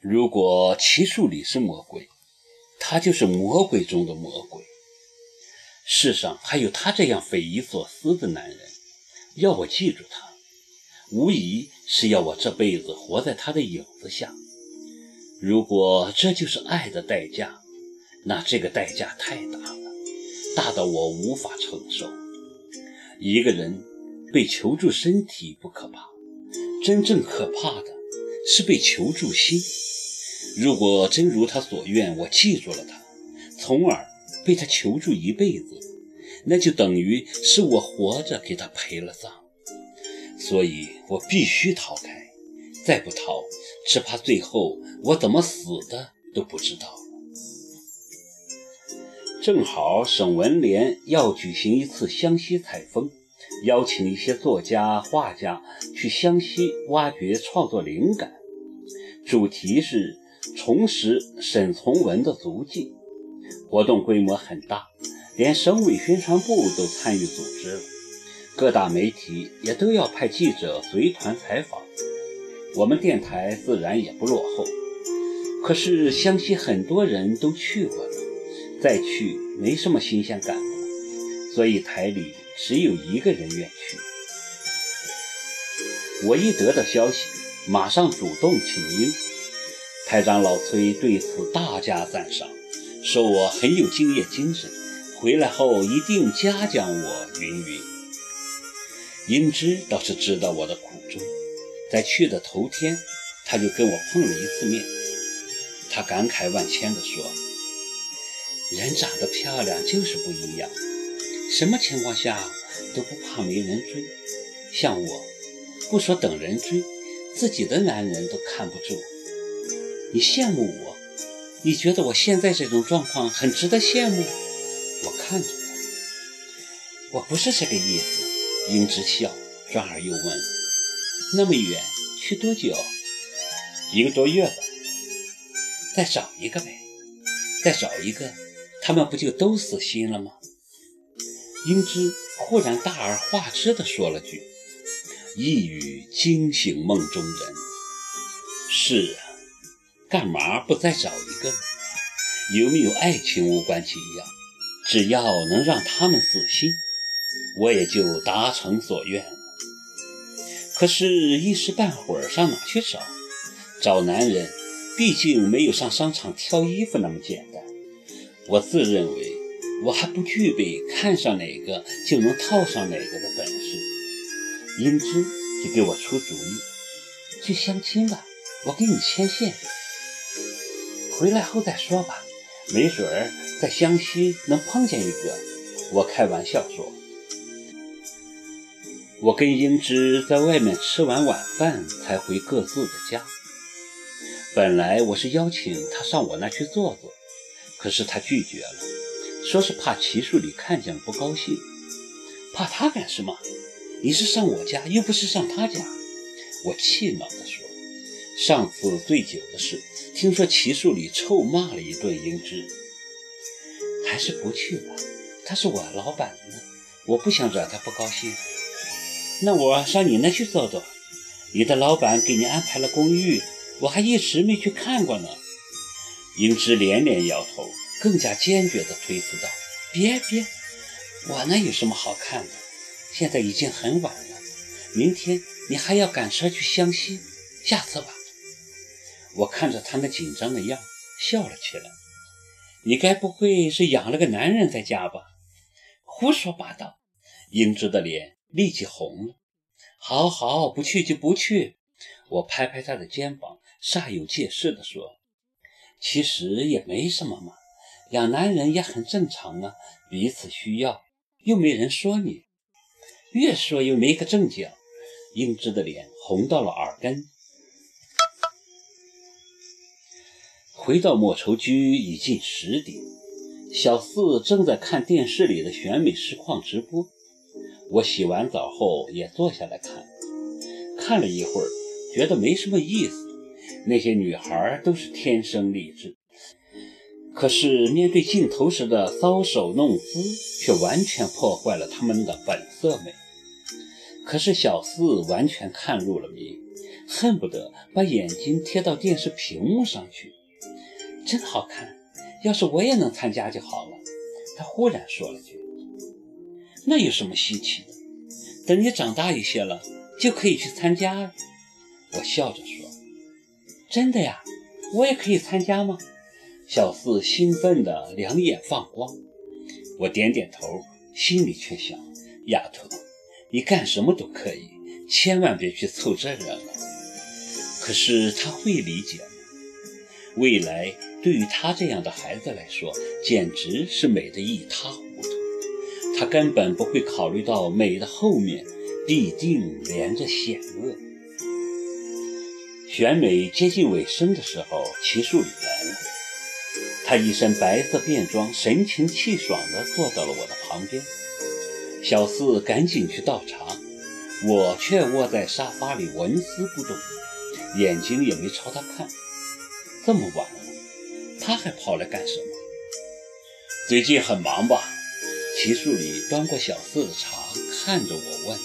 如果齐树礼是魔鬼，他就是魔鬼中的魔鬼。世上还有他这样匪夷所思的男人，要我记住他，无疑是要我这辈子活在他的影子下。如果这就是爱的代价，那这个代价太大了，大到我无法承受。一个人被求助身体不可怕，真正可怕的是被求助心。如果真如他所愿，我记住了他，从而被他求助一辈子，那就等于是我活着给他陪了葬。所以我必须逃开，再不逃，只怕最后我怎么死的都不知道。正好省文联要举行一次湘西采风，邀请一些作家、画家去湘西挖掘创作灵感，主题是。重拾沈从文的足迹，活动规模很大，连省委宣传部都参与组织了，各大媒体也都要派记者随团采访，我们电台自然也不落后。可是湘西很多人都去过了，再去没什么新鲜感了，所以台里只有一个人愿去。我一得到消息，马上主动请缨。台长老崔对此大加赞赏，说我很有敬业精神，回来后一定嘉奖我。云云，英芝倒是知道我的苦衷，在去的头天，他就跟我碰了一次面，他感慨万千地说：“人长得漂亮就是不一样，什么情况下都不怕没人追。像我，不说等人追，自己的男人都看不住。”你羡慕我？你觉得我现在这种状况很值得羡慕？我看着他，我不是这个意思。英之笑，转而又问：“那么远去多久？一个多月吧。再找一个呗，再找一个，他们不就都死心了吗？”英之忽然大而化之地说了句：“一语惊醒梦中人。”是啊。干嘛不再找一个呢？有没有爱情无关紧要，只要能让他们死心，我也就达成所愿了。可是，一时半会儿上哪去找？找男人，毕竟没有上商场挑衣服那么简单。我自认为我还不具备看上哪个就能套上哪个的本事。英姿就给我出主意，去相亲吧，我给你牵线。回来后再说吧，没准儿在湘西能碰见一个。我开玩笑说。我跟英芝在外面吃完晚饭才回各自的家。本来我是邀请她上我那去坐坐，可是她拒绝了，说是怕齐树礼看见不高兴。怕他干什么？你是上我家，又不是上他家。我气恼地。上次醉酒的事，听说齐树礼臭骂了一顿英芝，还是不去了。他是我老板呢，我不想惹他不高兴。那我上你那去坐坐。你的老板给你安排了公寓，我还一直没去看过呢。英芝连连摇头，更加坚决地推辞道：“别别，我那有什么好看的？现在已经很晚了，明天你还要赶车去湘西，下次吧。”我看着他那紧张的样，笑了起来。你该不会是养了个男人在家吧？胡说八道！英芝的脸立即红了。好好，不去就不去。我拍拍他的肩膀，煞有介事地说：“其实也没什么嘛，养男人也很正常啊，彼此需要，又没人说你。越说又没个正经。”英芝的脸红到了耳根。回到莫愁居已近十点，小四正在看电视里的选美实况直播。我洗完澡后也坐下来看，看了一会儿，觉得没什么意思。那些女孩都是天生丽质，可是面对镜头时的搔首弄姿，却完全破坏了她们的本色美。可是小四完全看入了迷，恨不得把眼睛贴到电视屏幕上去。真好看，要是我也能参加就好了。他忽然说了句：“那有什么稀奇的？等你长大一些了，就可以去参加。”我笑着说：“真的呀，我也可以参加吗？”小四兴奋的两眼放光。我点点头，心里却想：丫头，你干什么都可以，千万别去凑这热闹。可是他会理解吗？未来对于他这样的孩子来说，简直是美得一塌糊涂。他根本不会考虑到美的后面必定连着险恶。选美接近尾声的时候，齐树礼来了。他一身白色便装，神清气爽地坐到了我的旁边。小四赶紧去倒茶，我却窝在沙发里纹丝不动，眼睛也没朝他看。这么晚，他还跑来干什么？最近很忙吧？齐树理端过小四的茶，看着我问。